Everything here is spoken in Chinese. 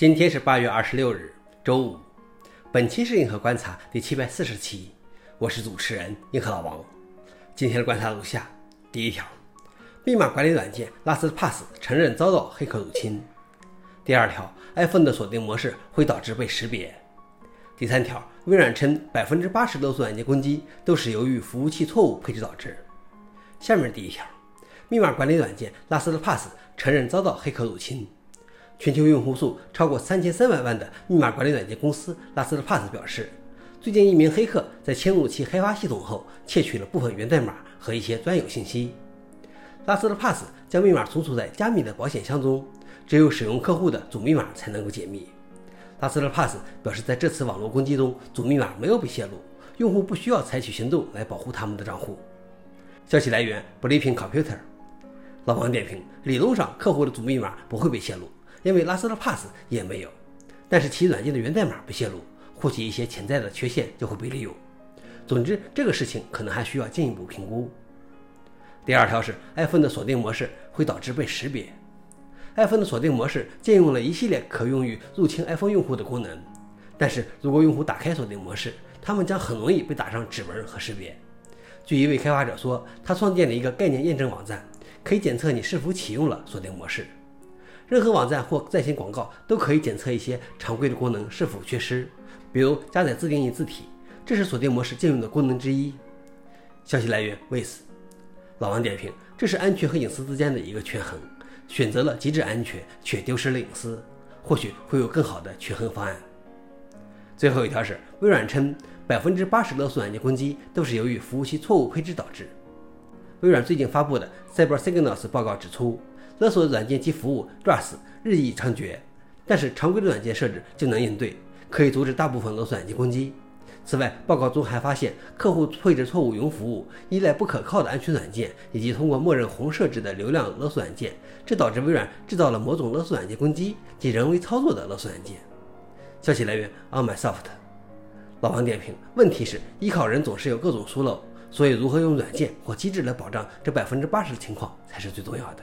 今天是八月二十六日，周五。本期是硬核观察第七百四十期，我是主持人硬核老王。今天的观察如下：第一条，密码管理软件 LastPass 承认遭到黑客入侵；第二条，iPhone 的锁定模式会导致被识别；第三条，微软称百分之八十勒索软件攻击都是由于服务器错误配置导致。下面第一条，密码管理软件 LastPass 承认遭到黑客入侵。全球用户数超过三千三百万的密码管理软件公司拉斯 Pass 表示，最近一名黑客在侵入其开发系统后，窃取了部分源代码和一些专有信息。拉斯 Pass 将密码存储在加密的保险箱中，只有使用客户的主密码才能够解密。拉斯 Pass 表示，在这次网络攻击中，主密码没有被泄露，用户不需要采取行动来保护他们的账户。消息来源：Blipping Computer。老王点评：理论上，客户的主密码不会被泄露。因为拉斯的 Pass 也没有，但是其软件的源代码被泄露，或许一些潜在的缺陷就会被利用。总之，这个事情可能还需要进一步评估。第二条是 iPhone 的锁定模式会导致被识别。iPhone 的锁定模式借用了一系列可用于入侵 iPhone 用户的功能，但是如果用户打开锁定模式，他们将很容易被打上指纹和识别。据一位开发者说，他创建了一个概念验证网站，可以检测你是否启用了锁定模式。任何网站或在线广告都可以检测一些常规的功能是否缺失，比如加载自定义字体，这是锁定模式禁用的功能之一。消息来源 w i s 老王点评：这是安全和隐私之间的一个权衡，选择了极致安全却丢失了隐私，或许会有更好的权衡方案。最后一条是，微软称百分之八十勒索软件攻击都是由于服务器错误配置导致。微软最近发布的 Cyber Signals 报告指出。勒索软件及服务 RAS 日益猖獗，但是常规的软件设置就能应对，可以阻止大部分勒索软件攻击。此外，报告中还发现，客户配置错误云服务、依赖不可靠的安全软件，以及通过默认红设置的流量勒索软件，这导致微软制造了某种勒索软件攻击及人为操作的勒索软件。消息来源：OnMySoft。老王点评：问题是依靠人总是有各种疏漏，所以如何用软件或机制来保障这百分之八十的情况才是最重要的。